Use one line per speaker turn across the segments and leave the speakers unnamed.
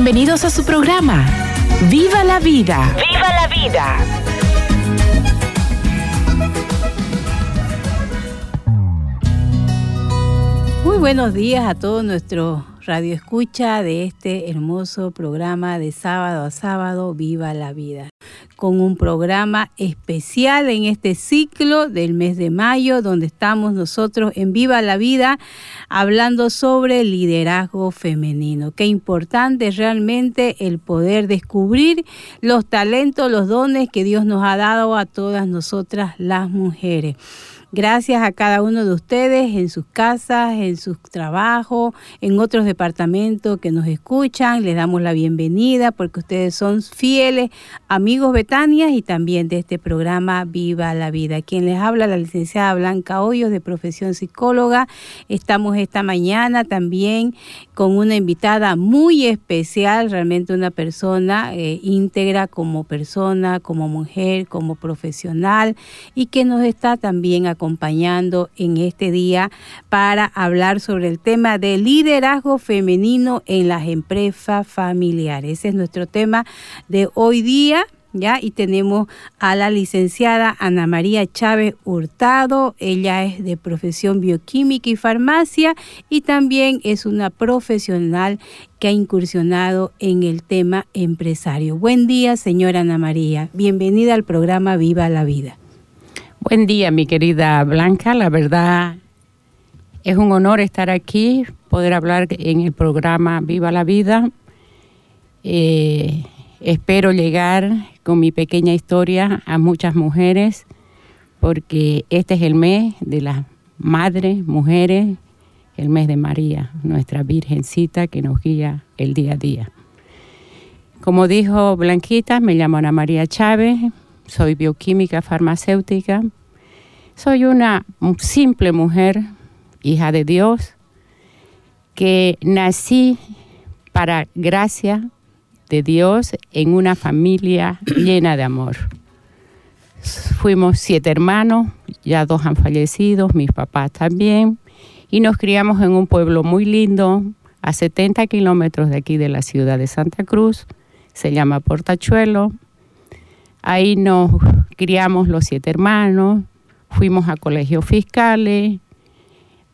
Bienvenidos a su programa. ¡Viva la vida!
¡Viva la vida!
Muy buenos días a todos nuestros radio escucha de este hermoso programa de sábado a sábado, Viva la Vida, con un programa especial en este ciclo del mes de mayo, donde estamos nosotros en Viva la Vida hablando sobre liderazgo femenino. Qué importante realmente el poder descubrir los talentos, los dones que Dios nos ha dado a todas nosotras las mujeres. Gracias a cada uno de ustedes en sus casas, en sus trabajos, en otros departamentos que nos escuchan. Les damos la bienvenida porque ustedes son fieles amigos Betania y también de este programa Viva la Vida. Quien les habla, la licenciada Blanca Hoyos de profesión psicóloga. Estamos esta mañana también con una invitada muy especial, realmente una persona eh, íntegra como persona, como mujer, como profesional y que nos está también acompañando en este día para hablar sobre el tema de liderazgo femenino en las empresas familiares. Ese es nuestro tema de hoy día. ¿Ya? Y tenemos a la licenciada Ana María Chávez Hurtado. Ella es de profesión bioquímica y farmacia y también es una profesional que ha incursionado en el tema empresario. Buen día, señora Ana María. Bienvenida al programa Viva la Vida.
Buen día, mi querida Blanca. La verdad es un honor estar aquí, poder hablar en el programa Viva la Vida. Eh, espero llegar con mi pequeña historia a muchas mujeres, porque este es el mes de las madres, mujeres, el mes de María, nuestra Virgencita que nos guía el día a día. Como dijo Blanquita, me llamo Ana María Chávez, soy bioquímica farmacéutica, soy una simple mujer, hija de Dios, que nací para gracia de Dios en una familia llena de amor. Fuimos siete hermanos, ya dos han fallecido, mis papás también, y nos criamos en un pueblo muy lindo, a 70 kilómetros de aquí de la ciudad de Santa Cruz, se llama Portachuelo. Ahí nos criamos los siete hermanos, fuimos a colegios fiscales,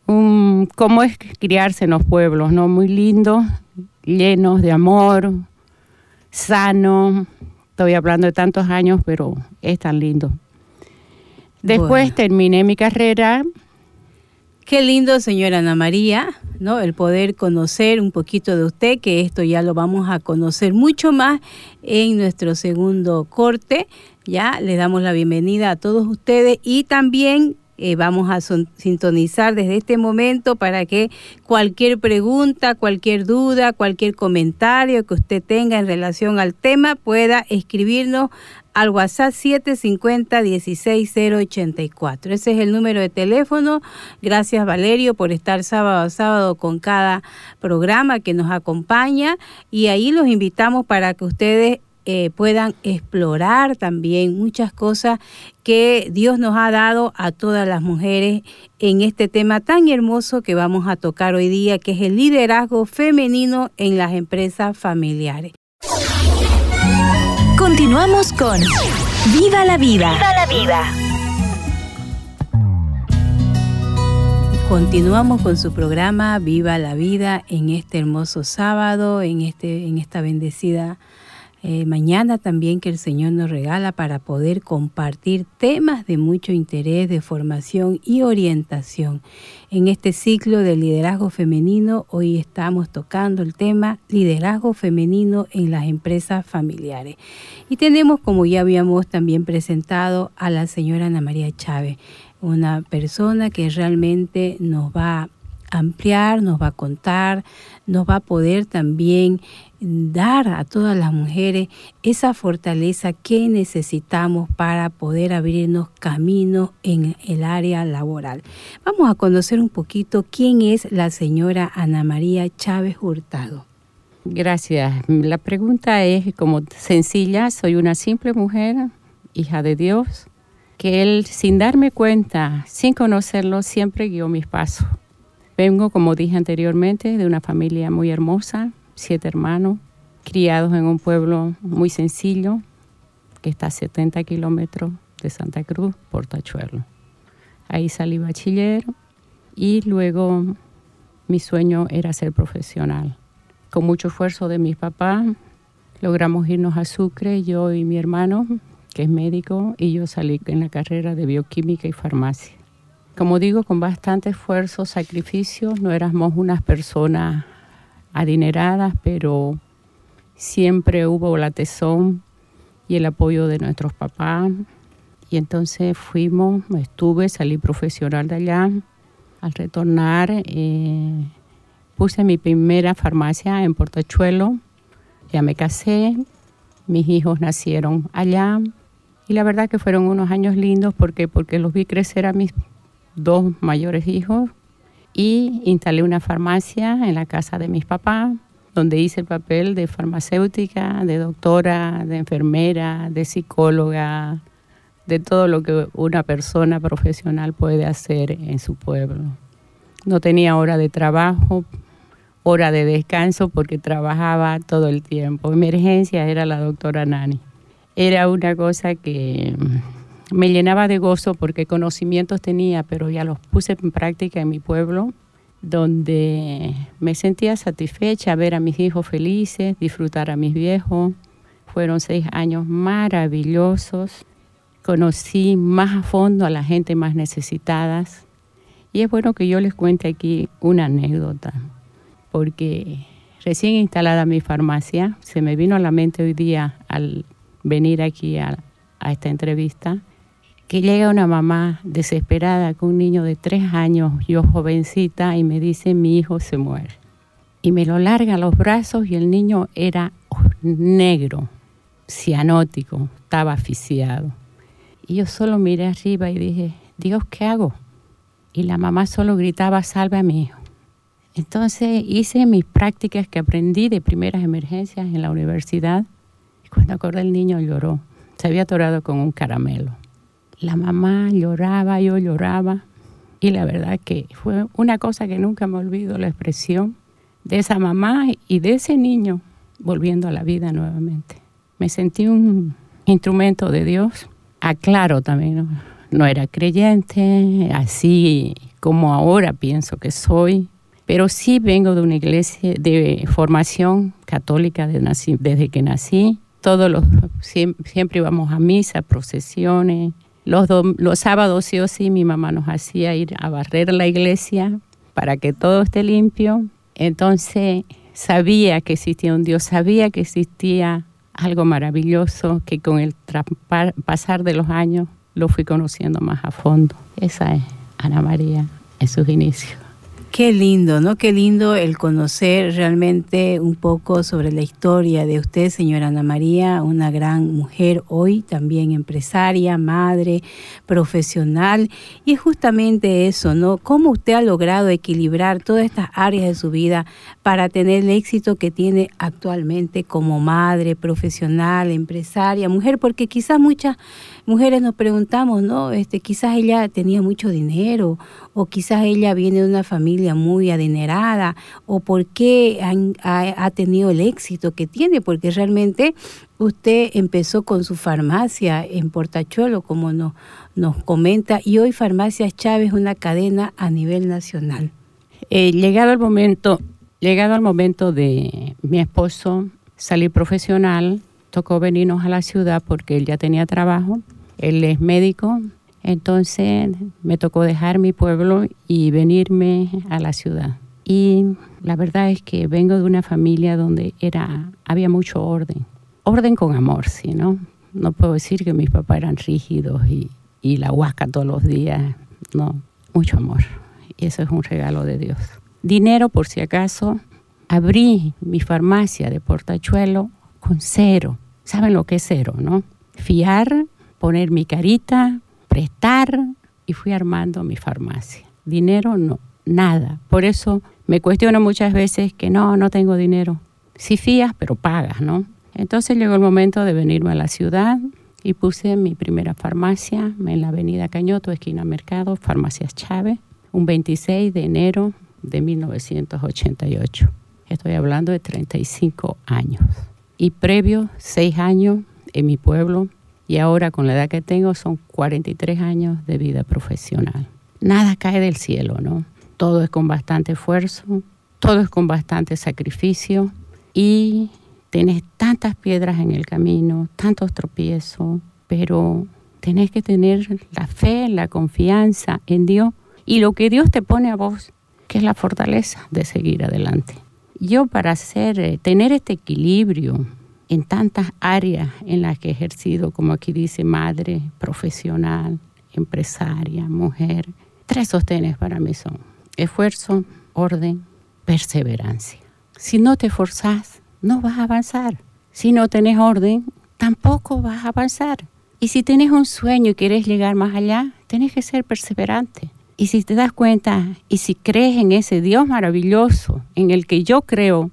cómo es criarse en los pueblos, ¿no? Muy lindos, llenos de amor, sano. Estoy hablando de tantos años, pero es tan lindo. Después
Bueno.
terminé mi carrera.
Qué lindo, señora Ana María, ¿no? El poder conocer un poquito de usted, que esto ya lo vamos a conocer mucho más en nuestro segundo corte. Ya le damos la bienvenida a todos ustedes y también eh, vamos a sintonizar desde este momento para que cualquier pregunta, cualquier duda, cualquier comentario que usted tenga en relación al tema pueda escribirnos al WhatsApp 750-16084. Ese es el número de teléfono. Gracias Valerio por estar sábado a sábado con cada programa que nos acompaña y ahí los invitamos para que ustedes eh, puedan explorar también muchas cosas que Dios nos ha dado a todas las mujeres en este tema tan hermoso que vamos a tocar hoy día, que es el liderazgo femenino en las empresas familiares.
Continuamos con ¡Viva la vida!
¡Viva la vida!
Continuamos con su programa Viva la Vida en este hermoso sábado, en, este, en esta bendecida eh, mañana también que el Señor nos regala para poder compartir temas de mucho interés, de formación y orientación. En este ciclo de liderazgo femenino, hoy estamos tocando el tema liderazgo femenino en las empresas familiares. Y tenemos, como ya habíamos también presentado, a la señora Ana María Chávez, una persona que realmente nos va ampliar, nos va a contar, nos va a poder también dar a todas las mujeres esa fortaleza que necesitamos para poder abrirnos caminos en el área laboral. Vamos a conocer un poquito quién es la señora Ana María Chávez Hurtado.
Gracias. La pregunta es como sencilla, soy una simple mujer, hija de Dios, que Él, sin darme cuenta, sin conocerlo, siempre guió mis pasos. Vengo, como dije anteriormente, de una familia muy hermosa, siete hermanos, criados en un pueblo muy sencillo, que está a 70 kilómetros de Santa Cruz, Portachuelo. Ahí salí bachiller y luego mi sueño era ser profesional. Con mucho esfuerzo de mis papás, logramos irnos a Sucre, yo y mi hermano, que es médico, y yo salí en la carrera de bioquímica y farmacia. Como digo, con bastante esfuerzo, sacrificio, no éramos unas personas adineradas, pero siempre hubo la tesón y el apoyo de nuestros papás. Y entonces fuimos, estuve, salí profesional de allá. Al retornar, eh, puse mi primera farmacia en Portachuelo. Ya me casé, mis hijos nacieron allá. Y la verdad que fueron unos años lindos porque, porque los vi crecer a mis dos mayores hijos y instalé una farmacia en la casa de mis papás, donde hice el papel de farmacéutica, de doctora, de enfermera, de psicóloga, de todo lo que una persona profesional puede hacer en su pueblo. No tenía hora de trabajo, hora de descanso porque trabajaba todo el tiempo. Emergencia era la doctora Nani. Era una cosa que me llenaba de gozo porque conocimientos tenía, pero ya los puse en práctica en mi pueblo, donde me sentía satisfecha ver a mis hijos felices, disfrutar a mis viejos. Fueron seis años maravillosos. Conocí más a fondo a la gente más necesitadas. Y es bueno que yo les cuente aquí una anécdota, porque recién instalada mi farmacia, se me vino a la mente hoy día al venir aquí a, a esta entrevista, que llega una mamá desesperada con un niño de tres años, yo jovencita, y me dice, mi hijo se muere. Y me lo larga a los brazos y el niño era negro, cianótico, estaba asfixiado. Y yo solo miré arriba y dije, Dios, ¿qué hago? Y la mamá solo gritaba, salve a mi hijo. Entonces hice mis prácticas que aprendí de primeras emergencias en la universidad. Y cuando acordé el niño lloró. Se había atorado con un caramelo. La mamá lloraba, yo lloraba. Y la verdad que fue una cosa que nunca me olvido, la expresión de esa mamá y de ese niño volviendo a la vida nuevamente. Me sentí un instrumento de Dios. Aclaro también, no, no era creyente, así como ahora pienso que soy, pero sí vengo de una iglesia de formación católica desde que nací. Todos los siempre íbamos a misa, procesiones, los, los sábados sí o sí mi mamá nos hacía ir a barrer la iglesia para que todo esté limpio. Entonces sabía que existía un Dios, sabía que existía algo maravilloso que con el pasar de los años lo fui conociendo más a fondo. Esa es Ana María en sus inicios.
Qué lindo, ¿no? Qué lindo el conocer realmente un poco sobre la historia de usted, señora Ana María, una gran mujer hoy, también empresaria, madre, profesional. Y es justamente eso, ¿no? ¿Cómo usted ha logrado equilibrar todas estas áreas de su vida para tener el éxito que tiene actualmente como madre, profesional, empresaria, mujer? Porque quizás muchas mujeres nos preguntamos, ¿no? Este, quizás ella tenía mucho dinero o quizás ella viene de una familia muy adinerada o por qué ha, tenido el éxito que tiene, porque realmente usted empezó con su farmacia en Portachuelo, como nos, nos comenta, y hoy Farmacias Chávez es una cadena a nivel nacional.
Eh, llegado el momento, llegado al momento de mi esposo salir profesional, tocó venirnos a la ciudad porque él ya tenía trabajo él es médico, entonces me tocó dejar mi pueblo y venirme a la ciudad. Y la verdad es que vengo de una familia donde era, había mucho orden. Orden con amor, sí, ¿no? No puedo decir que mis papás eran rígidos y, la huasca todos los días. No, mucho amor. Y eso es un regalo de Dios. Dinero, por si acaso, abrí mi farmacia de Portachuelo con cero. ¿Saben lo que es cero, no? Fiar, poner mi carita, prestar y fui armando mi farmacia. Dinero no, nada. Por eso me cuestiono muchas veces que no, no tengo dinero. Si fías, pero pagas, ¿no? Entonces llegó el momento de venirme a la ciudad y puse mi primera farmacia en la avenida Cañoto, esquina Mercado, Farmacias Chávez, un 26 de enero de 1988. Estoy hablando de 35 años. Y previo, 6 años en mi pueblo y ahora con la edad que tengo son 43 años de vida profesional. Nada cae del cielo, ¿no? Todo es con bastante esfuerzo, todo es con bastante sacrificio y tenés tantas piedras en el camino, tantos tropiezos, pero tenés que tener la fe, la confianza en Dios y lo que Dios te pone a vos, que es la fortaleza de seguir adelante. Yo para hacer, eh, tener este equilibrio en tantas áreas en las que he ejercido, como aquí dice, madre, profesional, empresaria, mujer, tres sostenes para mí son esfuerzo, orden, perseverancia. Si no te forzás, no vas a avanzar. Si no tenés orden, tampoco vas a avanzar. Y si tenés un sueño y quieres llegar más allá, tenés que ser perseverante. Y si te das cuenta y si crees en ese Dios maravilloso en el que yo creo,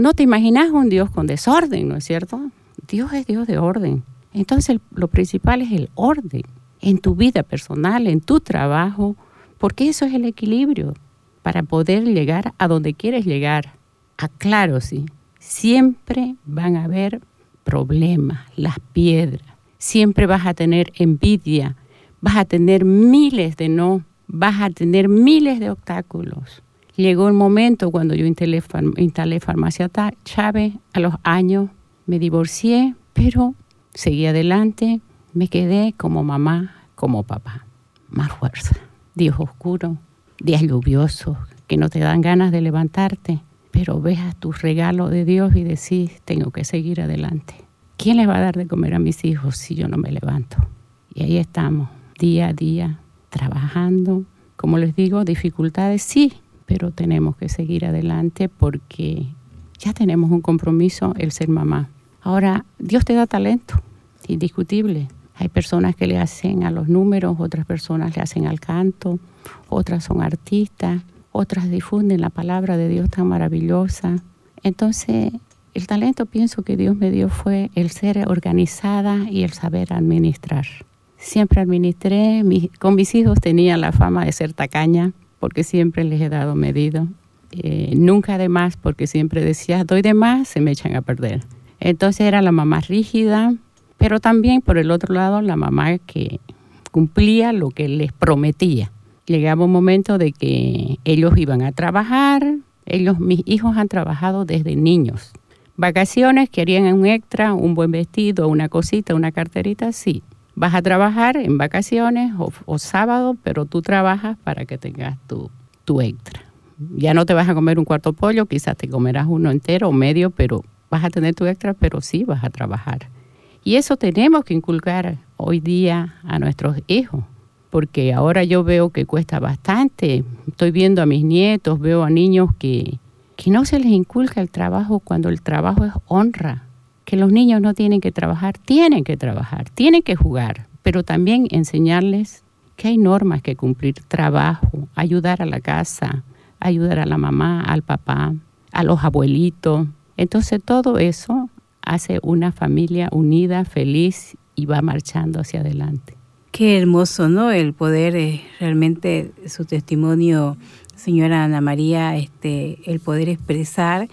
no te imaginas un Dios con desorden, ¿no es cierto? Dios es Dios de orden. Entonces lo principal es el orden en tu vida personal, en tu trabajo, porque eso es el equilibrio para poder llegar a donde quieres llegar. Aclaro, sí, siempre van a haber problemas, las piedras, siempre vas a tener envidia, vas a tener miles de no, vas a tener miles de obstáculos. Llegó el momento cuando yo instalé, instalé Farmacia Chávez, a los años me divorcié, pero seguí adelante, me quedé como mamá, como papá. Más fuerza. Días oscuros, días lluviosos, que no te dan ganas de levantarte, pero ves a tu regalo de Dios y decís, tengo que seguir adelante. ¿Quién le va a dar de comer a mis hijos si yo no me levanto? Y ahí estamos, día a día, trabajando. Como les digo, dificultades sí, pero tenemos que seguir adelante porque ya tenemos un compromiso, el ser mamá. Ahora, Dios te da talento, indiscutible. Hay personas que le hacen a los números, otras personas le hacen al canto, otras son artistas, otras difunden la palabra de Dios tan maravillosa. Entonces, el talento pienso que Dios me dio fue el ser organizada y el saber administrar. Siempre administré, con mis hijos tenía la fama de ser tacaña, porque siempre les he dado medido. Eh, nunca de más, porque siempre decía, doy de más, se me echan a perder. Entonces era la mamá rígida, pero también por el otro lado la mamá que cumplía lo que les prometía. Llegaba un momento de que ellos iban a trabajar, ellos, mis hijos han trabajado desde niños. Vacaciones, querían un extra, un buen vestido, una cosita, una carterita, sí. Vas a trabajar en vacaciones o, sábado, pero tú trabajas para que tengas tu, tu extra. Ya no te vas a comer un cuarto pollo, quizás te comerás uno entero o medio, pero vas a tener tu extra, pero sí vas a trabajar. Y eso tenemos que inculcar hoy día a nuestros hijos, porque ahora yo veo que cuesta bastante. Estoy viendo a mis nietos, veo a niños que, que no se les inculca el trabajo cuando el trabajo es honra, que los niños no tienen que trabajar, tienen que trabajar, tienen que jugar, pero también enseñarles que hay normas que cumplir, trabajo, ayudar a la casa, ayudar a la mamá, al papá, a los abuelitos. Entonces todo eso hace una familia unida, feliz y va marchando hacia adelante.
Qué hermoso, ¿no? El poder, eh, realmente su testimonio, señora Ana María, este, el poder expresar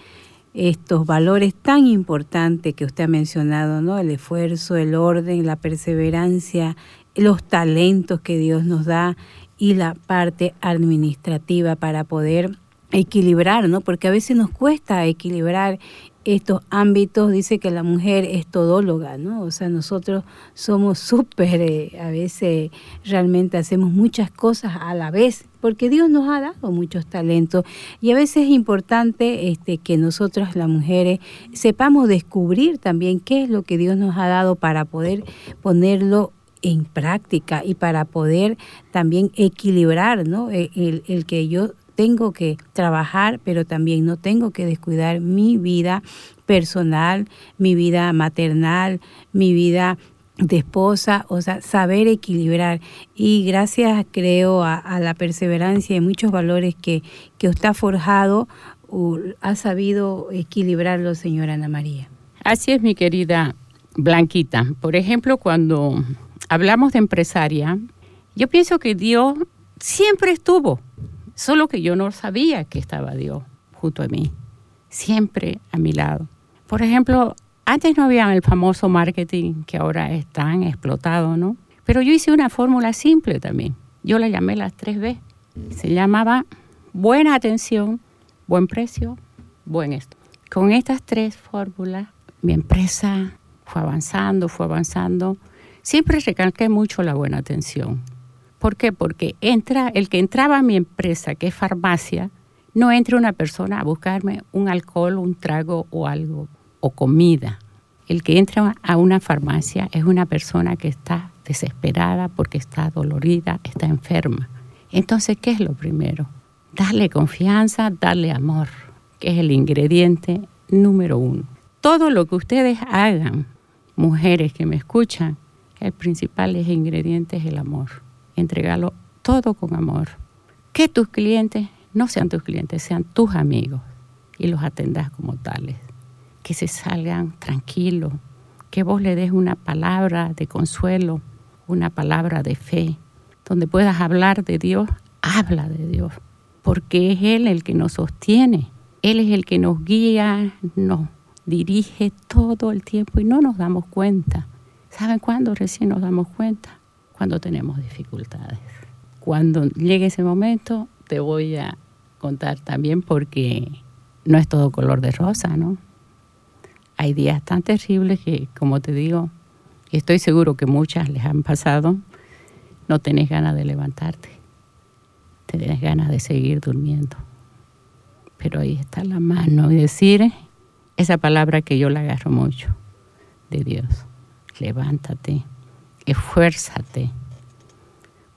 estos valores tan importantes que usted ha mencionado, ¿no? El esfuerzo, el orden, la perseverancia, los talentos que Dios nos da y la parte administrativa para poder equilibrar, ¿no? Porque a veces nos cuesta equilibrar estos ámbitos, dice que la mujer es todóloga, ¿no? O sea, nosotros somos súper, eh, a veces realmente hacemos muchas cosas a la vez, porque Dios nos ha dado muchos talentos y a veces es importante este, que nosotros las mujeres sepamos descubrir también qué es lo que Dios nos ha dado para poder ponerlo en práctica y para poder también equilibrar, ¿no? El, el que yo tengo que trabajar, pero también no tengo que descuidar mi vida personal, mi vida maternal, mi vida de esposa, o sea, saber equilibrar. Y gracias, creo, a, la perseverancia y muchos valores que, que usted ha forjado, ha sabido equilibrarlo, señora Ana María.
Así es, mi querida Blanquita. Por ejemplo, cuando hablamos de empresaria, yo pienso que Dios siempre estuvo, solo que yo no sabía que estaba Dios junto a mí, siempre a mi lado. Por ejemplo, antes no había el famoso marketing que ahora es tan explotado, ¿no? Pero yo hice una fórmula simple también. Yo la llamé las tres B. Se llamaba buena atención, buen precio, buen esto. Con estas tres fórmulas, mi empresa fue avanzando, fue avanzando. Siempre recalqué mucho la buena atención. ¿Por qué? Porque entra, el que entraba a mi empresa, que es farmacia, no entra una persona a buscarme un alcohol, un trago o algo, o comida. El que entra a una farmacia es una persona que está desesperada porque está dolorida, está enferma. Entonces, ¿qué es lo primero? Darle confianza, darle amor, que es el ingrediente número uno. Todo lo que ustedes hagan, mujeres que me escuchan, el principal ingrediente es el amor entregarlo todo con amor. Que tus clientes no sean tus clientes, sean tus amigos y los atendas como tales. Que se salgan tranquilos, que vos le des una palabra de consuelo, una palabra de fe, donde puedas hablar de Dios, habla de Dios, porque es Él el que nos sostiene, Él es el que nos guía, nos dirige todo el tiempo y no nos damos cuenta. ¿Saben cuándo recién nos damos cuenta? Cuando tenemos dificultades. Cuando llegue ese momento, te voy a contar también porque no es todo color de rosa, ¿no? Hay días tan terribles que, como te digo, estoy seguro que muchas les han pasado, no tenés ganas de levantarte, tenés ganas de seguir durmiendo. Pero ahí está la mano y decir esa palabra que yo la agarro mucho de Dios, levántate esfuérzate,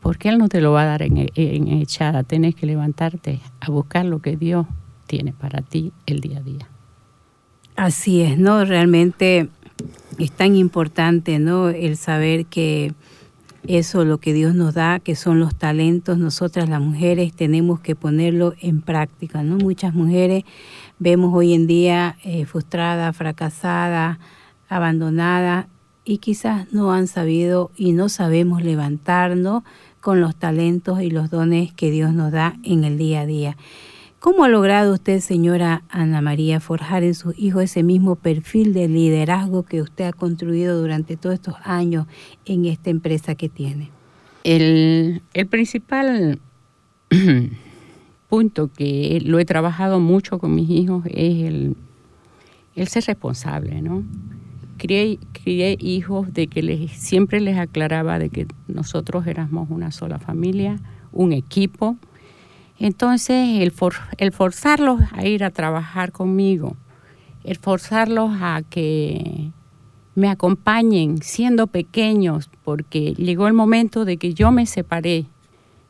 porque Él no te lo va a dar en, echada, tienes que levantarte a buscar lo que Dios tiene para ti el día a día.
Así es, ¿no? Realmente es tan importante, ¿no? El saber que eso, lo que Dios nos da, que son los talentos, nosotras las mujeres tenemos que ponerlo en práctica, ¿no? Muchas mujeres vemos hoy en día eh, frustradas, fracasadas, abandonadas y quizás no han sabido y no sabemos levantarnos con los talentos y los dones que Dios nos da en el día a día. ¿Cómo ha logrado usted, señora Ana María, forjar en sus hijos ese mismo perfil de liderazgo que usted ha construido durante todos estos años en esta empresa que tiene?
El, el principal punto que lo he trabajado mucho con mis hijos es el, el ser responsable, ¿no? Crié, hijos de que les, siempre les aclaraba de que nosotros éramos una sola familia, un equipo. Entonces, el, el forzarlos a ir a trabajar conmigo, el forzarlos a que me acompañen siendo pequeños, porque llegó el momento de que yo me separé.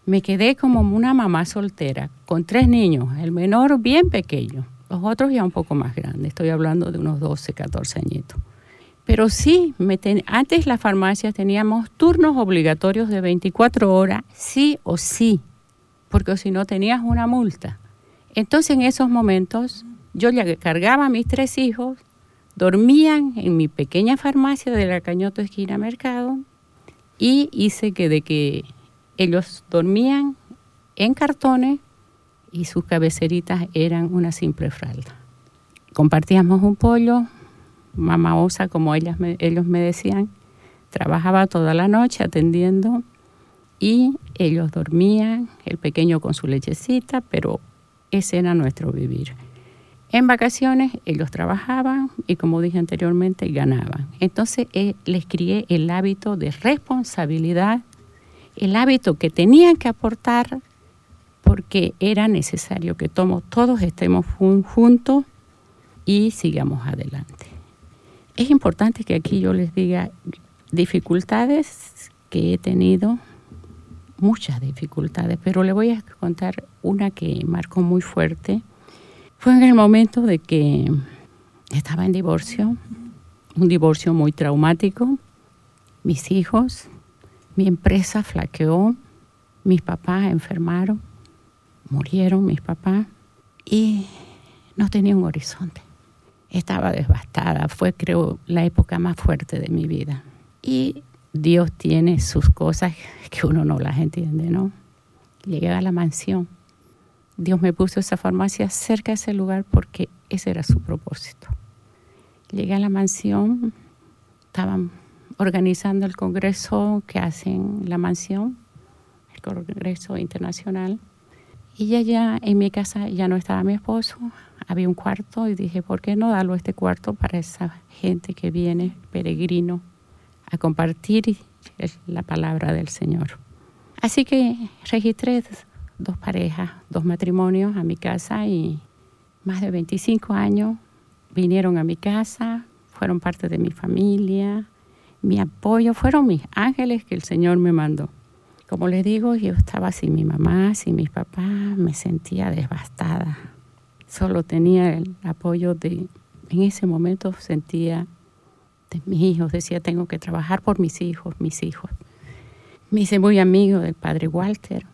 Me quedé como una mamá soltera, con tres niños, el menor bien pequeño, los otros ya un poco más grandes, estoy hablando de unos 12, 14 añitos. Pero sí, antes las farmacias teníamos turnos obligatorios de 24 horas, sí o sí, porque si no tenías una multa. Entonces en esos momentos yo ya cargaba a mis tres hijos, dormían en mi pequeña farmacia de la Cañoto Esquina Mercado y hice que de que ellos dormían en cartones y sus cabeceritas eran una simple falda. Compartíamos un pollo, mamá osa, como ellas ellos me decían, trabajaba toda la noche atendiendo y ellos dormían, el pequeño con su lechecita, pero ese era nuestro vivir. En vacaciones ellos trabajaban y como dije anteriormente ganaban. Entonces eh, les crié el hábito de responsabilidad, el hábito que tenían que aportar porque era necesario que todos estemos juntos y sigamos adelante es importante que aquí yo les diga dificultades que he tenido, muchas dificultades, pero le voy a contar una que marcó muy fuerte. Fue en el momento de que estaba en divorcio, un divorcio muy traumático. Mis hijos, mi empresa flaqueó, mis papás enfermaron, murieron mis papás y no tenía un horizonte. Estaba devastada, fue creo la época más fuerte de mi vida. Y Dios tiene sus cosas que uno no las entiende, ¿no? Llegué a la mansión. Dios me puso esa farmacia cerca de ese lugar porque ese era su propósito. Llegué a la mansión, estaban organizando el congreso que hacen la mansión, el congreso internacional. Y ya, ya en mi casa ya no estaba mi esposo, había un cuarto y dije, ¿por qué no darlo este cuarto para esa gente que viene, peregrino, a compartir la palabra del Señor? Así que registré dos parejas, dos matrimonios a mi casa y más de 25 años vinieron a mi casa, fueron parte de mi familia, mi apoyo, fueron mis ángeles que el Señor me mandó. Como les digo, yo estaba sin mi mamá, sin mis papás, me sentía devastada. Solo tenía el apoyo de, en ese momento sentía de mis hijos, decía, tengo que trabajar por mis hijos, mis hijos. Me hice muy amigo del padre Walter.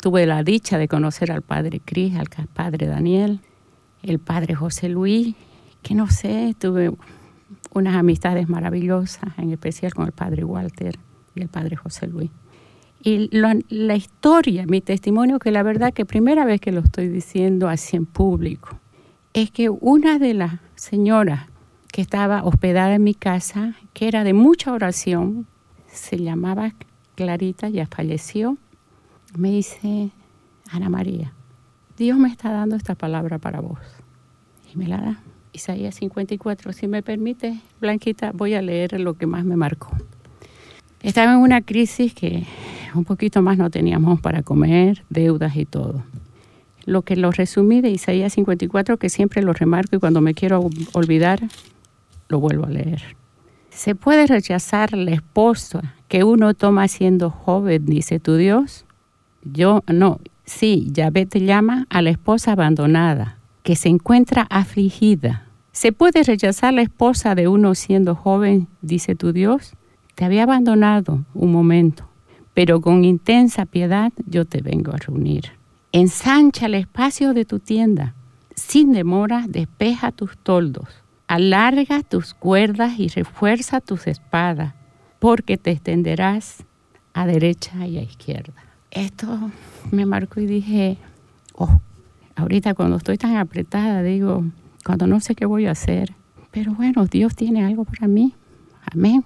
Tuve la dicha de conocer al padre Cris, al padre Daniel, el padre José Luis, que no sé, tuve unas amistades maravillosas, en especial con el padre Walter y el padre José Luis. Y la historia, mi testimonio, que la verdad que primera vez que lo estoy diciendo así en público, es que una de las señoras que estaba hospedada en mi casa, que era de mucha oración, se llamaba Clarita, ya falleció, me dice, Ana María, Dios me está dando esta palabra para vos. Y me la da. Isaías 54. Si me permite, Blanquita, voy a leer lo que más me marcó. Estaba en una crisis que un poquito más no teníamos para comer, deudas y todo. Lo que lo resumí de Isaías 54, que siempre lo remarco y cuando me quiero olvidar, lo vuelvo a leer. ¿Se puede rechazar la esposa que uno toma siendo joven, dice tu Dios? Yo no, sí, Yahvé te llama a la esposa abandonada, que se encuentra afligida ¿Se puede rechazar la esposa de uno siendo joven, dice tu Dios? Te había abandonado un momento, pero con intensa piedad yo te vengo a reunir. Ensancha el espacio de tu tienda. Sin demora, despeja tus toldos. Alarga tus cuerdas y refuerza tus espadas, porque te extenderás a derecha y a izquierda. Esto me marcó y dije, oh, ahorita cuando estoy tan apretada, digo, cuando no sé qué voy a hacer. Pero bueno, Dios tiene algo para mí. Amén.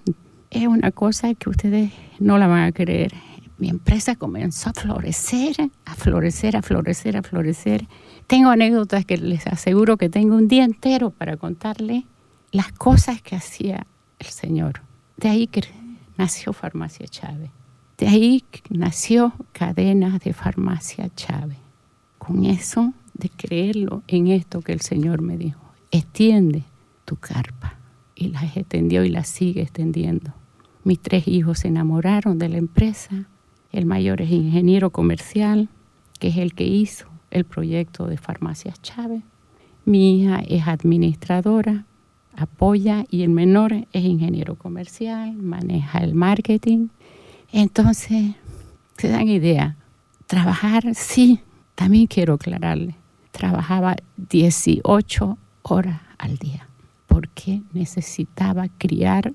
Es una cosa que ustedes no la van a creer. Mi empresa comenzó a florecer, a florecer, a florecer, a florecer. Tengo anécdotas que les aseguro que tengo un día entero para contarle las cosas que hacía el Señor. De ahí que nació Farmacia Chávez. De ahí nació Cadenas de Farmacia Chávez. Con eso de creerlo en esto que el Señor me dijo. Extiende tu carpa. Y la extendió y la sigue extendiendo. Mis tres hijos se enamoraron de la empresa. El mayor es ingeniero comercial, que es el que hizo el proyecto de Farmacias Chávez. Mi hija es administradora, apoya y el menor es ingeniero comercial, maneja el marketing. Entonces, se dan idea, trabajar, sí, también quiero aclararle, trabajaba 18 horas al día porque necesitaba criar,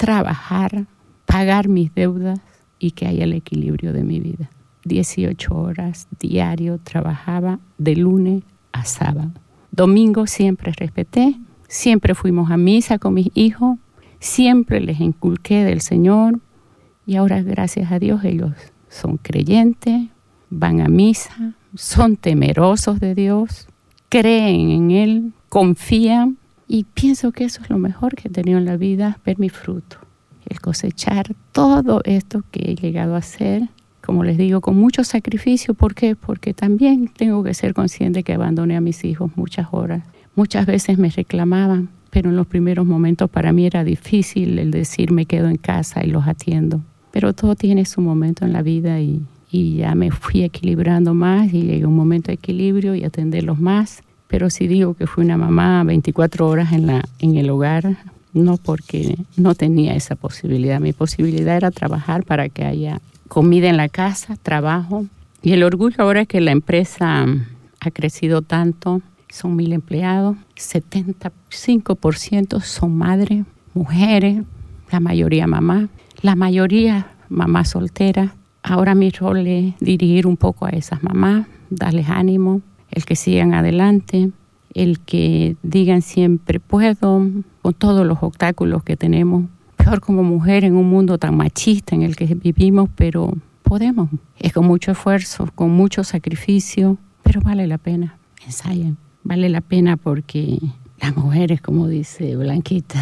trabajar, pagar mis deudas y que haya el equilibrio de mi vida. 18 horas diario trabajaba de lunes a sábado. Domingo siempre respeté, siempre fuimos a misa con mis hijos, siempre les inculqué del Señor y ahora gracias a Dios ellos son creyentes, van a misa, son temerosos de Dios, creen en Él, confían y pienso que eso es lo mejor que he tenido en la vida, ver mi fruto, el cosechar todo esto que he llegado a hacer, como les digo, con mucho sacrificio. ¿Por qué? Porque también tengo que ser consciente que abandoné a mis hijos muchas horas. Muchas veces me reclamaban, pero en los primeros momentos para mí era difícil el decir me quedo en casa y los atiendo. Pero todo tiene su momento en la vida y, ya me fui equilibrando más y llegué un momento de equilibrio y atenderlos más. Pero sí digo que fui una mamá 24 horas en, la, en el hogar, no porque no tenía esa posibilidad. Mi posibilidad era trabajar para que haya comida en la casa, trabajo. Y el orgullo ahora es que la empresa ha crecido tanto, son mil empleados, 75% son madres, mujeres, la mayoría mamá, la mayoría mamá soltera. Ahora mi rol es dirigir un poco a esas mamás, darles ánimo, el que sigan adelante, el que digan siempre puedo, con todos los obstáculos que tenemos, peor como mujer en un mundo tan machista en el que vivimos, pero podemos. Es con mucho esfuerzo, con mucho sacrificio, pero vale la pena. Ensayen. Vale la pena porque las mujeres, como dice Blanquita,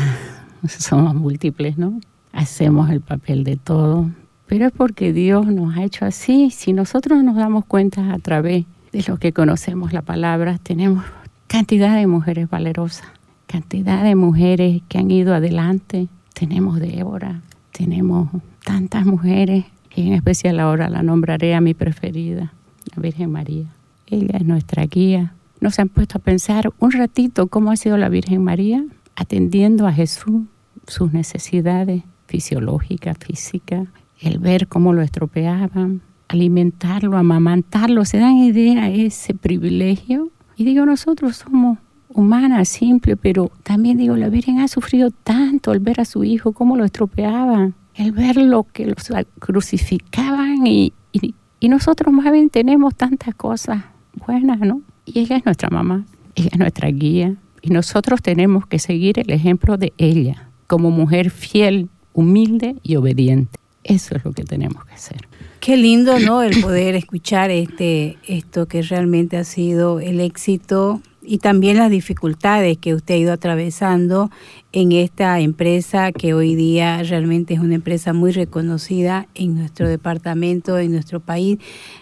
somos múltiples, ¿no? Hacemos el papel de todo, pero es porque Dios nos ha hecho así. Si nosotros nos damos cuenta a través de lo que conocemos la palabra, tenemos cantidad de mujeres valerosas, cantidad de mujeres que han ido adelante. Tenemos Débora, tenemos tantas mujeres, y en especial ahora la nombraré a mi preferida, la Virgen María. Ella es nuestra guía. Nos han puesto a pensar un ratito cómo ha sido la Virgen María atendiendo a Jesús, sus necesidades fisiológicas, físicas, el ver cómo lo estropeaban, alimentarlo, amamantarlo, se dan idea de ese privilegio. Y digo, nosotros somos humanas, simples, pero también digo, la Virgen ha sufrido tanto al ver a su hijo, cómo lo estropeaban, el ver lo que los crucificaban y, y, y nosotros más bien tenemos tantas cosas buenas, ¿no? Y ella es nuestra mamá, ella es nuestra guía y nosotros tenemos que seguir el ejemplo de ella como mujer fiel, humilde y obediente. Eso es lo que tenemos que hacer.
Qué lindo, ¿no? El poder escuchar este, esto que realmente ha sido el éxito y también las dificultades que usted ha ido atravesando en esta empresa que hoy día realmente es una empresa muy reconocida en nuestro departamento, en nuestro país.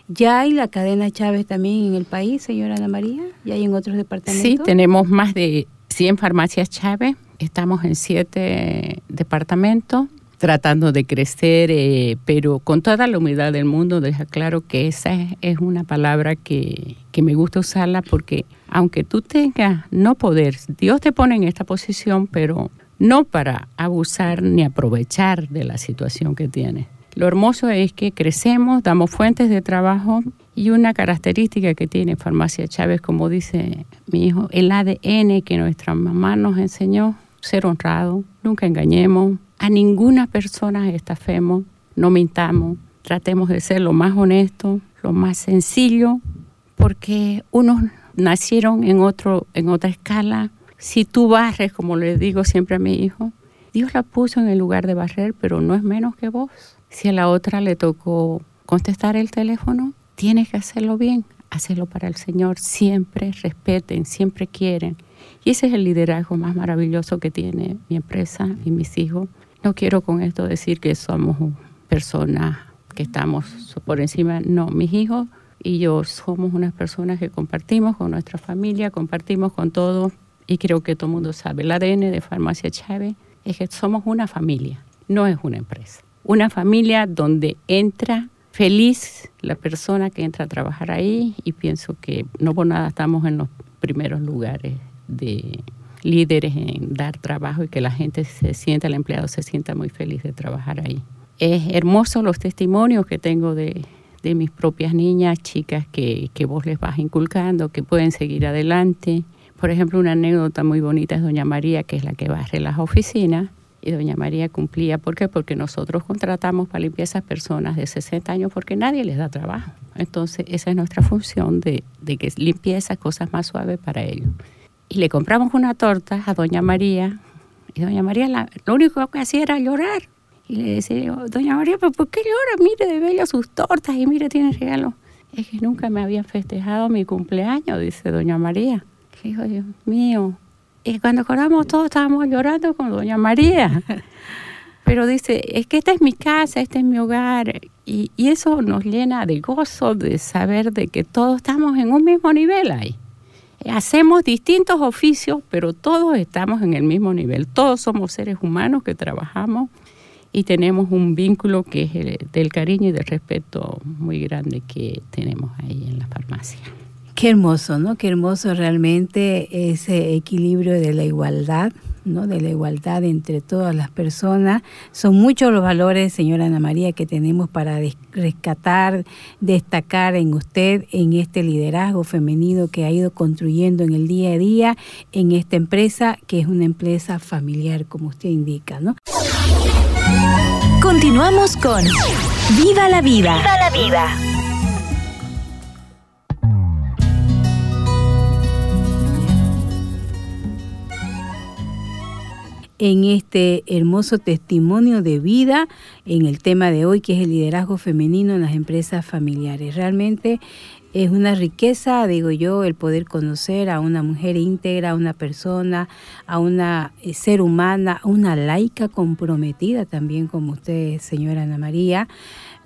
¿Ya hay la cadena Chávez también en el país, señora Ana María? ¿Ya hay en otros departamentos?
Sí, tenemos más de 100 farmacias Chávez. Estamos en siete departamentos tratando de crecer, eh, pero con toda la humildad del mundo, deja claro que esa es, una palabra que, que, me gusta usarla porque aunque tú tengas no poder, Dios te pone en esta posición, pero no para abusar ni aprovechar de la situación que tienes. Lo hermoso es que crecemos, damos fuentes de trabajo y una característica que tiene Farmacia Chávez, como dice mi hijo, el ADN que nuestra mamá nos enseñó, ser honrado, nunca engañemos, a ninguna persona estafemos, no mintamos, tratemos de ser lo más honesto, lo más sencillo, porque unos nacieron en, otro, en otra escala. Si tú barres, como le digo siempre a mi hijo, Dios la puso en el lugar de barrer, pero no es menos que vos. Si a la otra le tocó contestar el teléfono, tienes que hacerlo bien, hacerlo para el Señor. Siempre respeten, siempre quieren. Y ese es el liderazgo más maravilloso que tiene mi empresa y mis hijos. No quiero con esto decir que somos personas que estamos por encima. No, mis hijos y yo somos unas personas que compartimos con nuestra familia, compartimos con todos y creo que todo el mundo sabe. El ADN de Farmacia Chávez es que somos una familia, no es una empresa. Una familia donde entra feliz la persona que entra a trabajar ahí y pienso que no por nada estamos en los primeros lugares de líderes en dar trabajo y que la gente se sienta, el empleado se sienta muy feliz de trabajar ahí. Es hermoso los testimonios que tengo de, de mis propias niñas, chicas que, que vos les vas inculcando, que pueden seguir adelante. Por ejemplo, una anécdota muy bonita es Doña María, que es la que barre las oficinas. Y Doña María cumplía, ¿por qué? Porque nosotros contratamos para limpiar a esas personas de 60 años porque nadie les da trabajo. Entonces, esa es nuestra función de, de que limpie cosas más suaves para ellos y le compramos una torta a doña María. Y doña María lo único que hacía era llorar. Y le decía, doña María, ¿pero por qué llora? Mire de bello sus tortas y mire, tiene regalo. Es que nunca me habían festejado mi cumpleaños, dice doña María. dijo, Dios mío. Y cuando acordamos todos estábamos llorando con doña María. Pero dice, es que esta es mi casa, este es mi hogar. Y, y eso nos llena de gozo, de saber de que todos estamos en un mismo nivel ahí hacemos distintos oficios, pero todos estamos en el mismo nivel. Todos somos seres humanos que trabajamos y tenemos un vínculo que es el, del cariño y del respeto muy grande que tenemos ahí en la farmacia.
Qué hermoso, ¿no? Qué hermoso realmente ese equilibrio de la igualdad, ¿no? De la igualdad entre todas las personas. Son muchos los valores, señora Ana María, que tenemos para rescatar, destacar en usted, en este liderazgo femenino que ha ido construyendo en el día a día en esta empresa, que es una empresa familiar, como usted indica, ¿no?
Continuamos con Viva la Vida. Viva la Vida.
En este hermoso testimonio de vida en el tema de hoy, que es el liderazgo femenino en las empresas familiares. Realmente es una riqueza, digo yo, el poder conocer a una mujer íntegra, a una persona, a una eh, ser humana, una laica comprometida también como usted, señora Ana María,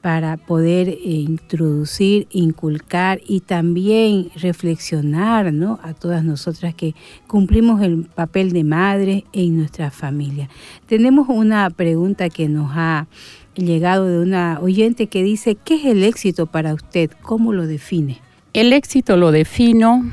para poder eh, introducir, inculcar y también reflexionar ¿no? a todas nosotras que cumplimos el papel de madre en nuestra familia. Tenemos una pregunta que nos ha llegado de una oyente que dice, ¿qué es el éxito para usted? ¿Cómo lo define?
El éxito lo defino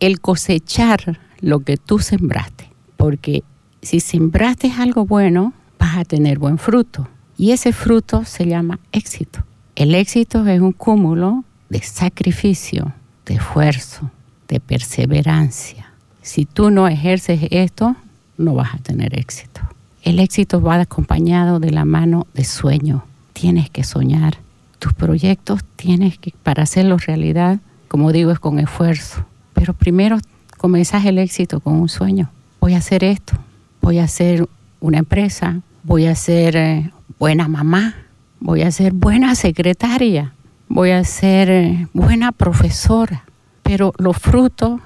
el cosechar lo que tú sembraste, porque si sembraste algo bueno, vas a tener buen fruto y ese fruto se llama éxito. El éxito es un cúmulo de sacrificio, de esfuerzo, de perseverancia. Si tú no ejerces esto, no vas a tener éxito. El éxito va acompañado de la mano de sueño. Tienes que soñar. Tus proyectos tienes que, para hacerlos realidad, como digo, es con esfuerzo. Pero primero comenzas el éxito con un sueño. Voy a hacer esto. Voy a hacer una empresa. Voy a ser eh, buena mamá, voy a ser buena secretaria, voy a ser eh, buena profesora, pero los frutos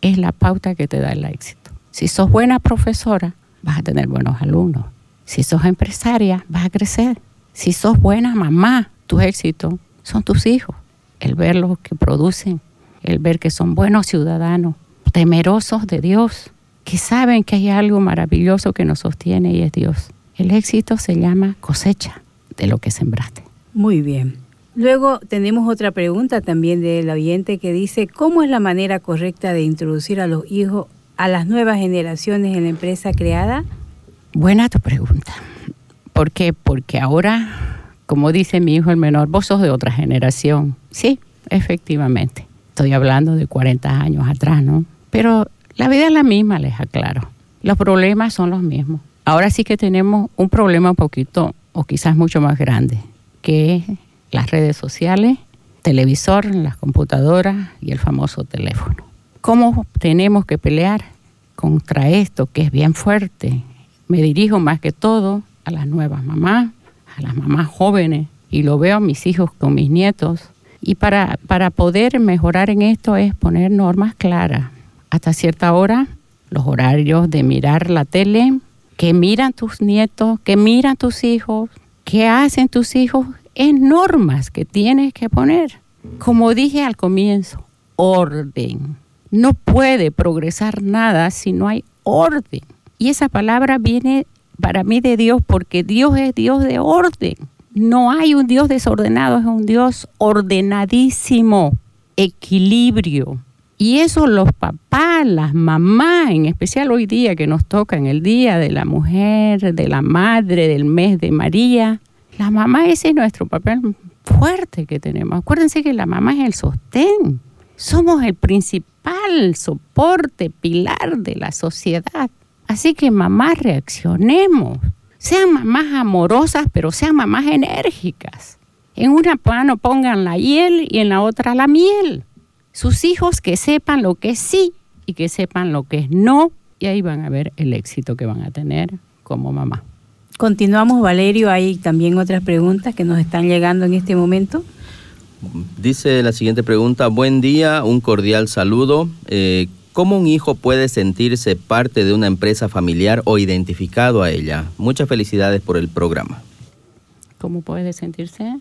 es la pauta que te da el éxito. Si sos buena profesora, vas a tener buenos alumnos. Si sos empresaria, vas a crecer. Si sos buena mamá, tus éxitos son tus hijos. El ver lo que producen, el ver que son buenos ciudadanos, temerosos de Dios, que saben que hay algo maravilloso que nos sostiene y es Dios. El éxito se llama cosecha de lo que sembraste.
Muy bien. Luego tenemos otra pregunta también del oyente que dice, ¿cómo es la manera correcta de introducir a los hijos a las nuevas generaciones en la empresa creada?
Buena tu pregunta. ¿Por qué? Porque ahora, como dice mi hijo el menor, vos sos de otra generación. Sí, efectivamente. Estoy hablando de 40 años atrás, ¿no? Pero la vida es la misma, les aclaro. Los problemas son los mismos. Ahora sí que tenemos un problema un poquito, o quizás mucho más grande, que es las redes sociales, televisor, las computadoras y el famoso teléfono. ¿Cómo tenemos que pelear contra esto que es bien fuerte? Me dirijo más que todo a las nuevas mamás, a las mamás jóvenes, y lo veo a mis hijos con mis nietos. Y para, para poder mejorar en esto es poner normas claras. Hasta cierta hora, los horarios de mirar la tele, que miran tus nietos, que miran tus hijos, que hacen tus hijos, es normas que tienes que poner. Como dije al comienzo, orden. No puede progresar nada si no hay orden. Y esa palabra viene para mí de Dios porque Dios es Dios de orden. No hay un Dios desordenado, es un Dios ordenadísimo, equilibrio. Y eso los papás, las mamás, en especial hoy día que nos toca en el Día de la Mujer, de la Madre, del mes de María, la mamá ese es nuestro papel fuerte que tenemos. Acuérdense que la mamá es el sostén. Somos el principal soporte, pilar de la sociedad. Así que mamás reaccionemos. Sean mamás amorosas, pero sean mamás enérgicas. En una mano pongan la hiel y en la otra la miel sus hijos que sepan lo que es sí y que sepan lo que es no, y ahí van a ver el éxito que van a tener como mamá.
Continuamos, Valerio, hay también otras preguntas que nos están llegando en este momento.
Dice la siguiente pregunta, buen día, un cordial saludo. Eh, ¿Cómo un hijo puede sentirse parte de una empresa familiar o identificado a ella? Muchas felicidades por el programa.
¿Cómo puede sentirse?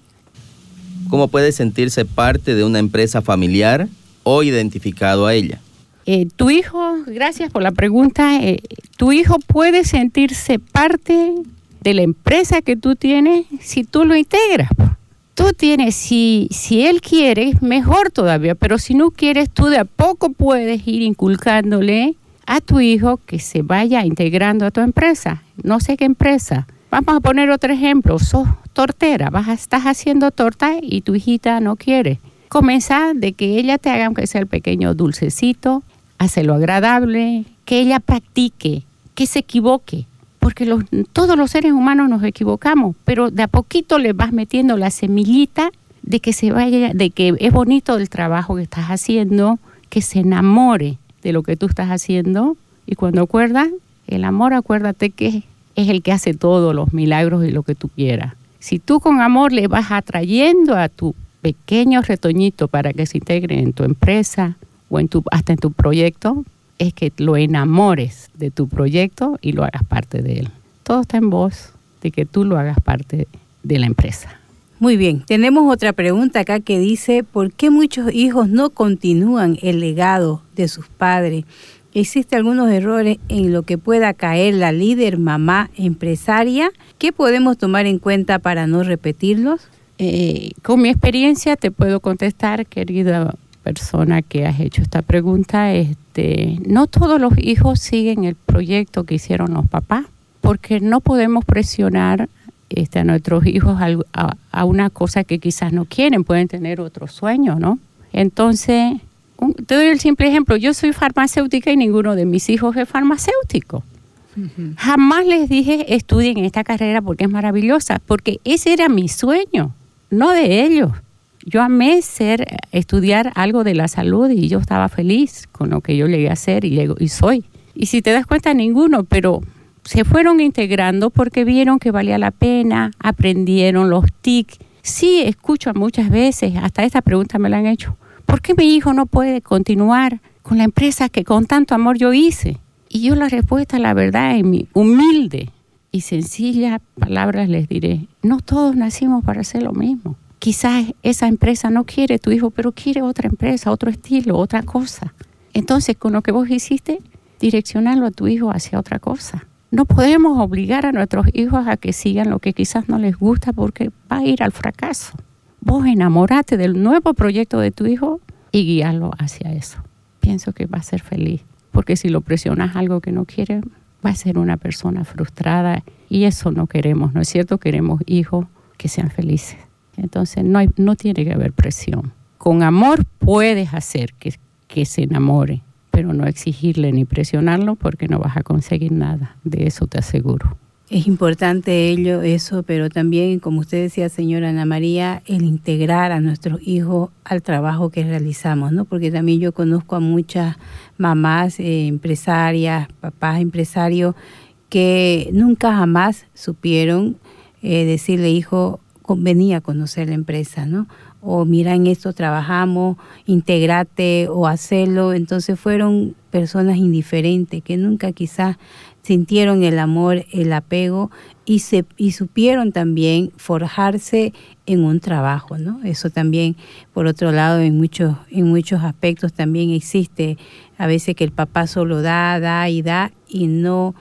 ¿Cómo puede sentirse parte de una empresa familiar o identificado a ella?
Eh, tu hijo, gracias por la pregunta, eh, tu hijo puede sentirse parte de la empresa que tú tienes si tú lo integras. Tú tienes, si, si él quiere, mejor todavía, pero si no quieres, tú de a poco puedes ir inculcándole a tu hijo que se vaya integrando a tu empresa. No sé qué empresa. Vamos a poner otro ejemplo. Sos tortera, vas estás haciendo torta y tu hijita no quiere. Comienza de que ella te haga, aunque sea el pequeño dulcecito, lo agradable, que ella practique, que se equivoque, porque todos los seres humanos nos equivocamos, pero de a poquito le vas metiendo la semillita de que se vaya, de que es bonito el trabajo que estás haciendo, que se enamore de lo que tú estás haciendo y cuando acuerdas, el amor acuérdate que es el que hace todos los milagros y lo que tú quieras. Si tú con amor le vas atrayendo a tu pequeño retoñito para que se integre en tu empresa o en tu, hasta en tu proyecto, es que lo enamores de tu proyecto y lo hagas parte de él. Todo está en vos, de que tú lo hagas parte de la empresa.
Muy bien, tenemos otra pregunta acá que dice, ¿por qué muchos hijos no continúan el legado de sus padres? ¿Existen algunos errores en lo que pueda caer la líder mamá empresaria? ¿Qué podemos tomar en cuenta para no repetirlos?
Eh, con mi experiencia te puedo contestar, querida persona que has hecho esta pregunta, este, no todos los hijos siguen el proyecto que hicieron los papás, porque no podemos presionar este, a nuestros hijos a, una cosa que quizás no quieren, pueden tener otro sueño, ¿no? Entonces, te doy el simple ejemplo, yo soy farmacéutica y ninguno de mis hijos es farmacéutico. Jamás les dije estudien esta carrera porque es maravillosa, porque ese era mi sueño, no de ellos yo amé ser, estudiar algo de la salud y yo estaba feliz con lo que yo llegué a hacer y, y soy. Y si te das cuenta, ninguno, pero se fueron integrando porque vieron que valía la pena, aprendieron los TIC. Sí, escucho muchas veces, hasta esta pregunta me la han hecho, ¿por qué mi hijo no puede continuar con la empresa que con tanto amor yo hice? Y yo la respuesta, la verdad, en mi humilde y sencilla palabras les diré, no todos nacimos para hacer lo mismo. Quizás esa empresa no quiere tu hijo, pero quiere otra empresa, otro estilo, otra cosa. Entonces, con lo que vos hiciste, direccionarlo a tu hijo hacia otra cosa. No podemos obligar a nuestros hijos a que sigan lo que quizás no les gusta porque va a ir al fracaso. Vos enamorate del nuevo proyecto de tu hijo y guíalo hacia eso. Pienso que va a ser feliz, porque si lo presionas algo que no quiere, va a ser una persona frustrada y eso no queremos, ¿no es cierto? Queremos hijos que sean felices. Entonces no, hay, no tiene que haber presión. Con amor puedes hacer que, que se enamore, pero no exigirle ni presionarlo porque no vas a conseguir nada. De eso te aseguro.
Es importante ello, eso, pero también, como usted decía, señora Ana María, el integrar a nuestros hijos al trabajo que realizamos, ¿no? Porque también yo conozco a muchas mamás eh, empresarias, papás empresarios, que nunca jamás supieron eh, decirle, hijo, convenía conocer la empresa, ¿no? O mira, en esto trabajamos, integrate o hacerlo. Entonces fueron personas indiferentes que nunca quizás sintieron el amor, el apego y, se, y supieron también forjarse en un trabajo, ¿no? Eso también, por otro lado, en muchos, en muchos aspectos también existe a veces que el papá solo da, da y da y no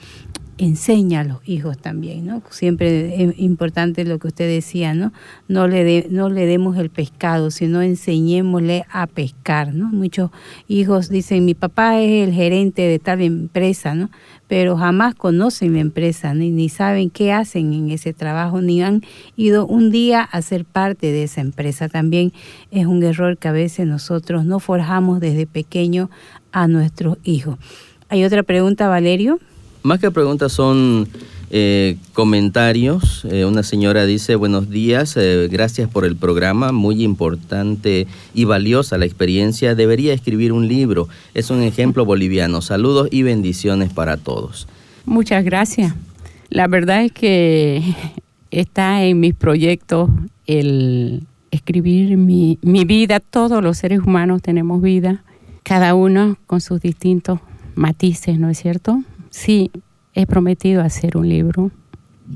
enseña a los hijos también, ¿no? Siempre es importante lo que usted decía, ¿no? No le, no le demos el pescado, sino enseñémosle a pescar, ¿no? Muchos hijos dicen, mi papá es el gerente de tal empresa, ¿no? Pero jamás conocen la empresa, ni, ni saben qué hacen en ese trabajo, ni han ido un día a ser parte de esa empresa. También es un error que a veces nosotros no forjamos desde pequeño a nuestros hijos. ¿Hay otra pregunta, Valerio?
Más que preguntas son eh, comentarios. Eh, una señora dice, buenos días, eh, gracias por el programa, muy importante y valiosa la experiencia. Debería escribir un libro. Es un ejemplo boliviano. Saludos y bendiciones para todos.
Muchas gracias. La verdad es que está en mis proyectos el escribir mi, mi vida. Todos los seres humanos tenemos vida, cada uno con sus distintos matices, ¿no es cierto? Sí, he prometido hacer un libro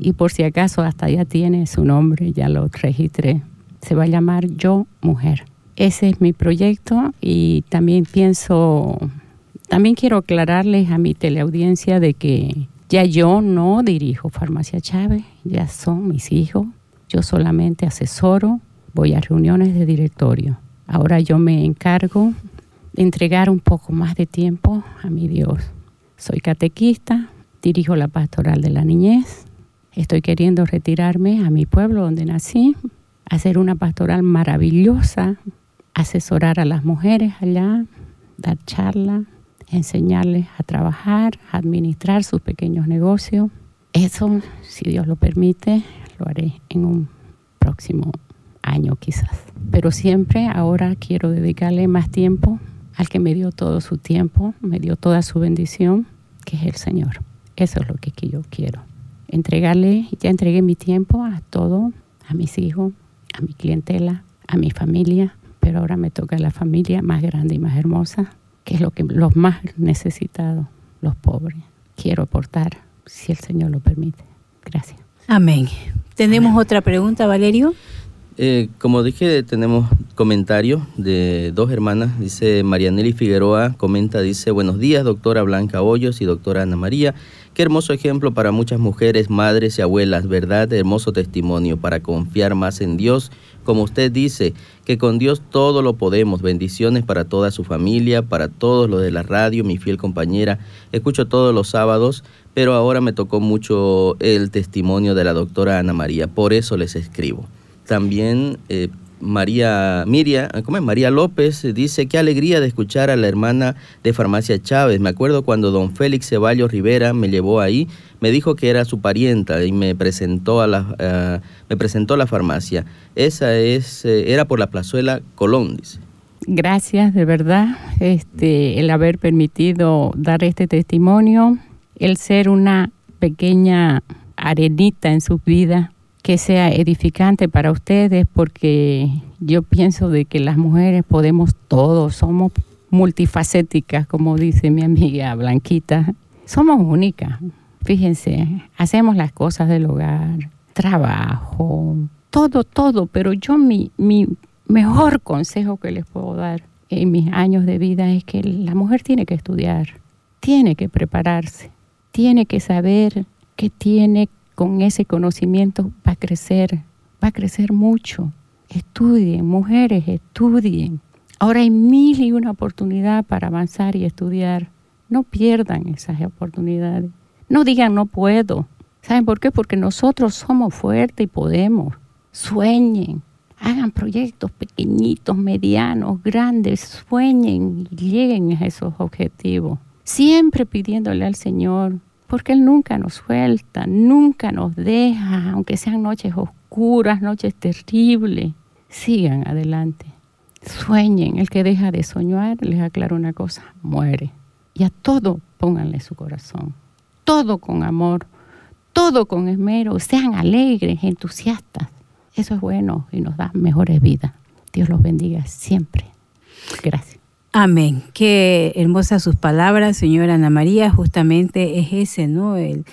y por si acaso hasta ya tiene su nombre, ya lo registré. Se va a llamar Yo Mujer. Ese es mi proyecto y también pienso, también quiero aclararles a mi teleaudiencia de que Ya yo no dirijo Farmacia Chávez, ya son mis hijos. Yo solamente asesoro, voy a reuniones de directorio. Ahora yo me encargo de entregar un poco más de tiempo a mi Dios. Soy catequista, dirijo la pastoral de la niñez. Estoy queriendo retirarme a mi pueblo donde nací, hacer una pastoral maravillosa, asesorar a las mujeres allá, dar charlas, enseñarles a trabajar, administrar sus pequeños negocios. Eso, si Dios lo permite, lo haré en un próximo año quizás. Pero siempre ahora quiero dedicarle más tiempo al que me dio todo su tiempo, me dio toda su bendición, que es el Señor. Eso es lo que yo quiero. Entregarle, ya entregué mi tiempo a todo, a mis hijos, a mi clientela, a mi familia, pero ahora me toca la familia más grande y más hermosa, que es lo que los más necesitados, los pobres. Quiero aportar, si el Señor lo permite. Gracias.
Amén. ¿Tenemos otra pregunta, Valerio?
Eh, como dije, tenemos comentarios de dos hermanas. Dice Marianelli Figueroa, comenta, dice, buenos días, doctora Blanca Hoyos y doctora Ana María. Qué hermoso ejemplo para muchas mujeres, madres y abuelas, ¿verdad? Hermoso testimonio para confiar más en Dios. Como usted dice, que con Dios todo lo podemos. Bendiciones para toda su familia, para todos los de la radio, mi fiel compañera. Escucho todos los sábados, pero ahora me tocó mucho el testimonio de la doctora Ana María. Por eso les escribo. También eh, María Miria, ¿cómo es? María López dice qué alegría de escuchar a la hermana de Farmacia Chávez. Me acuerdo cuando don Félix Ceballos Rivera me llevó ahí, me dijo que era su parienta y me presentó a la eh, me presentó a la farmacia. Esa es eh, era por la plazuela Colón, dice.
Gracias, de verdad, este el haber permitido dar este testimonio, el ser una pequeña arenita en su vida que sea edificante para ustedes porque yo pienso de que las mujeres podemos todo, somos multifacéticas, como dice mi amiga Blanquita, somos únicas. Fíjense, hacemos las cosas del hogar, trabajo, todo, todo, pero yo mi, mi mejor consejo que les puedo dar en mis años de vida es que la mujer tiene que estudiar, tiene que prepararse, tiene que saber que tiene con ese conocimiento va a crecer, va a crecer mucho. Estudien, mujeres, estudien. Ahora hay mil y una oportunidad para avanzar y estudiar. No pierdan esas oportunidades. No digan no puedo. ¿Saben por qué? Porque nosotros somos fuertes y podemos. Sueñen, hagan proyectos pequeñitos, medianos, grandes, sueñen y lleguen a esos objetivos. Siempre pidiéndole al Señor porque Él nunca nos suelta, nunca nos deja, aunque sean noches oscuras, noches terribles. Sigan adelante, sueñen. El que deja de soñar, les aclaro una cosa, muere. Y a todo pónganle su corazón, todo con amor, todo con esmero, sean alegres, entusiastas. Eso es bueno y nos da mejores vidas. Dios los bendiga siempre. Gracias.
Amén. Qué hermosas sus palabras, señora Ana María. Justamente es ese, ¿no? El,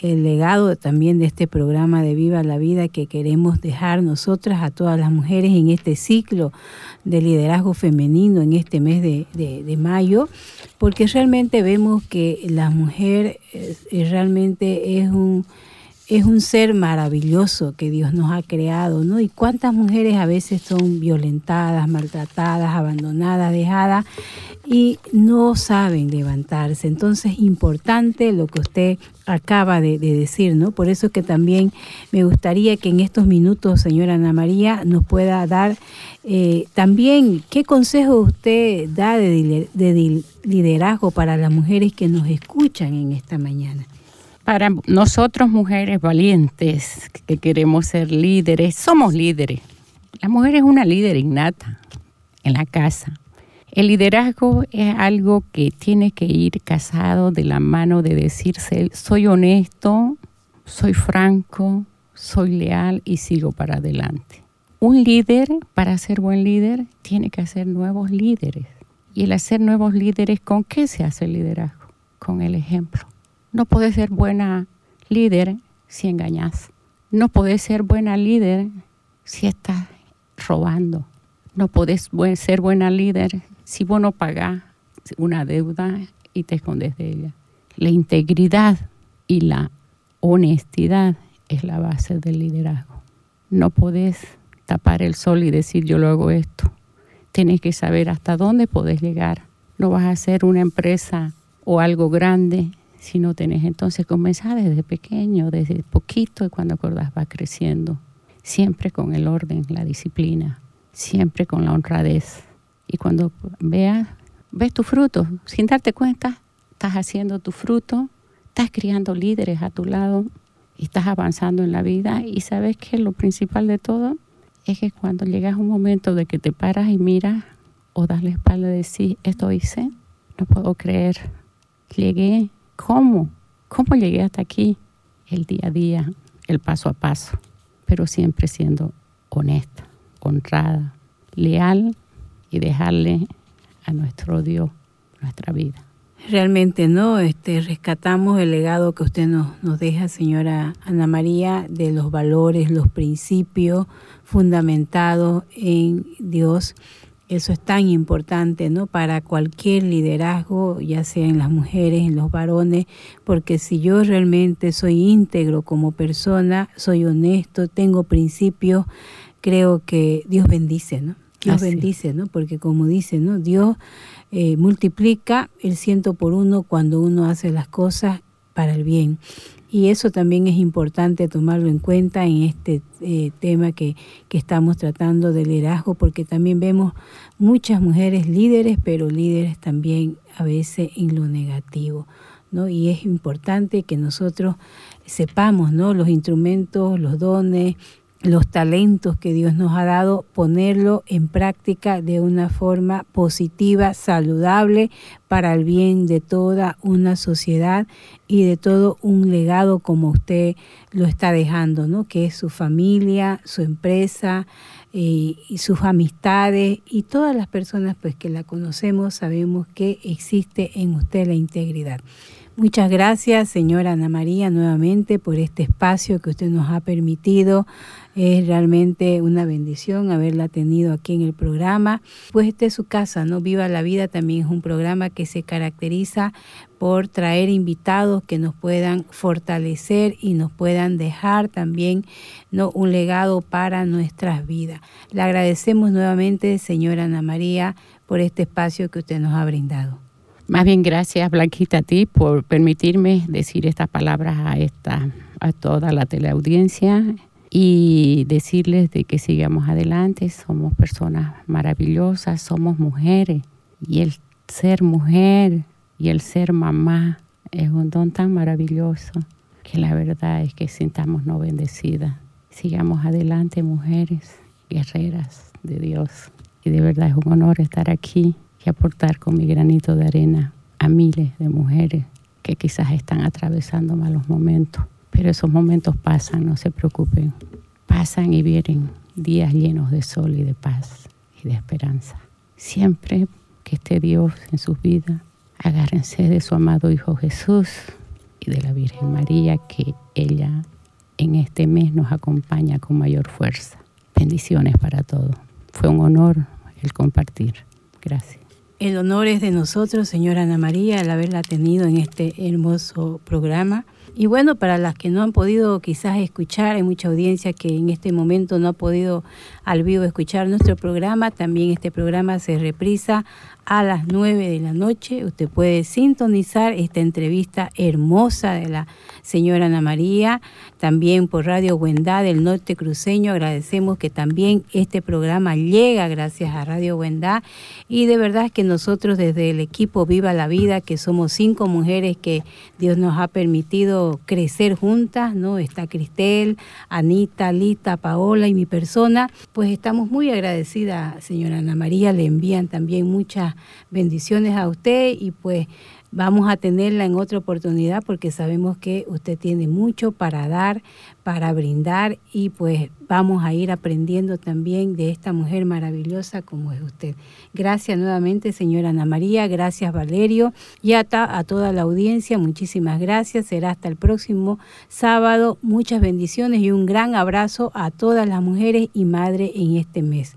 el legado también de este programa de Viva la Vida que queremos dejar nosotras a todas las mujeres en este ciclo de liderazgo femenino en este mes de, de, mayo, porque realmente vemos que la mujer es, realmente es un es un ser maravilloso que Dios nos ha creado, ¿no? Y cuántas mujeres a veces son violentadas, maltratadas, abandonadas, dejadas y no saben levantarse. Entonces, importante lo que usted acaba de, de, decir, ¿no? Por eso es que también me gustaría que en estos minutos, señora Ana María, nos pueda dar eh, también qué consejo usted da de, de liderazgo para las mujeres que nos escuchan en esta mañana
para nosotros mujeres valientes que queremos ser líderes, somos líderes. La mujer es una líder innata en la casa. El liderazgo es algo que tiene que ir casado de la mano de decirse, soy honesto, soy franco, soy leal y sigo para adelante. Un líder, para ser buen líder, tiene que hacer nuevos líderes. Y el hacer nuevos líderes, ¿con qué se hace el liderazgo? Con el ejemplo. No puedes ser buena líder si engañas. No puedes ser buena líder si estás robando. No puedes ser buena líder si vos no pagás una deuda y te escondes de ella. La integridad Y la honestidad es la base del liderazgo. No podés tapar el sol y decir yo lo hago esto. Tienes que saber hasta dónde podés llegar. No vas a hacer una empresa o algo grande si no tenés. Entonces comenzar desde pequeño, desde poquito y cuando acordás va creciendo. Siempre con el orden, la disciplina, siempre con la honradez. Y cuando veas, ves tu fruto, sin darte cuenta, estás haciendo tu fruto, estás criando líderes a tu lado y estás avanzando en la vida. Y sabes que lo principal de todo es que cuando llegas a un momento de que te paras y miras o das la espalda y decís, esto hice, no puedo creer, llegué, ¿cómo? ¿Cómo llegué hasta aquí? El día a día, el paso a paso, pero siempre siendo honesta, honrada, leal y dejarle a nuestro Dios nuestra vida.
Realmente no, este, rescatamos el legado que usted nos, nos deja, señora Ana María, de los valores, los principios fundamentados en Dios. Eso es tan importante, ¿no? Para cualquier liderazgo, ya sea en las mujeres, en los varones, porque si yo realmente soy íntegro como persona, soy honesto, tengo principios, creo que Dios bendice, ¿no? Dios
Así.
bendice, ¿no? Porque como dice, ¿no? Dios eh, multiplica el ciento por uno cuando uno hace las cosas para el bien. Y eso también es importante tomarlo en cuenta en este eh, tema que, que estamos tratando de liderazgo, porque también vemos muchas mujeres líderes, pero líderes también a veces en lo negativo. ¿no? Y es importante que nosotros sepamos ¿no? los instrumentos, los dones, los talentos que Dios nos ha dado, ponerlo en práctica de una forma positiva, saludable, para el bien de toda una sociedad y de todo un legado como usted lo está dejando, ¿no? Que es su familia, su empresa eh, y sus amistades y todas las personas pues que la conocemos sabemos que existe en usted la integridad. Muchas gracias, señora Ana María, nuevamente por este espacio que usted nos ha permitido. Es realmente una bendición haberla tenido aquí en el programa. Pues esta es su casa, ¿no? Viva la Vida también es un programa que se caracteriza por traer invitados que nos puedan fortalecer y nos puedan dejar también ¿no? un legado para nuestras vidas. Le agradecemos nuevamente, señora Ana María, por este espacio que usted nos ha brindado.
Más bien gracias Blanquita a ti por permitirme decir estas palabras a esta a toda la teleaudiencia y decirles de que sigamos adelante, somos personas maravillosas, somos mujeres y el ser mujer y el ser mamá es un don tan maravilloso que la verdad es que sintámonos bendecidas. Sigamos adelante mujeres, guerreras de Dios y de verdad es un honor estar aquí y aportar con mi granito de arena a miles de mujeres que quizás están atravesando malos momentos. Pero esos momentos pasan, no se preocupen. Pasan y vienen días llenos de sol y de paz y de esperanza. Siempre que esté Dios en sus vidas, agárrense de su amado Hijo Jesús y de la Virgen María, que ella en este mes nos acompaña con mayor fuerza. Bendiciones para todos. Fue un honor el compartir. Gracias.
El honor es de nosotros, señora Ana María, al haberla tenido en este hermoso programa. Y bueno, para las que no han podido quizás escuchar, hay mucha audiencia que en este momento no ha podido al vivo escuchar nuestro programa. También este programa se reprisa a las 9 de la noche. Usted puede sintonizar esta entrevista hermosa de la señora Ana María, también por Radio Huendá del Norte Cruceño. Agradecemos que también este programa llega gracias a Radio Huendá y de verdad que nosotros desde el equipo Viva la Vida, que somos cinco mujeres que Dios nos ha permitido crecer juntas, ¿no? Está Cristel, Anita, Lita, Paola y mi persona, pues estamos muy agradecidas, señora Ana María, le envían también muchas bendiciones a usted y pues vamos a tenerla en otra oportunidad porque sabemos que usted tiene mucho para dar, para brindar y pues vamos a ir aprendiendo también de esta mujer maravillosa como es usted. Gracias nuevamente, señora Ana María, gracias Valerio y a, a toda la audiencia, muchísimas gracias. Será hasta el próximo sábado. Muchas bendiciones y un gran abrazo a todas las mujeres y madres en este mes.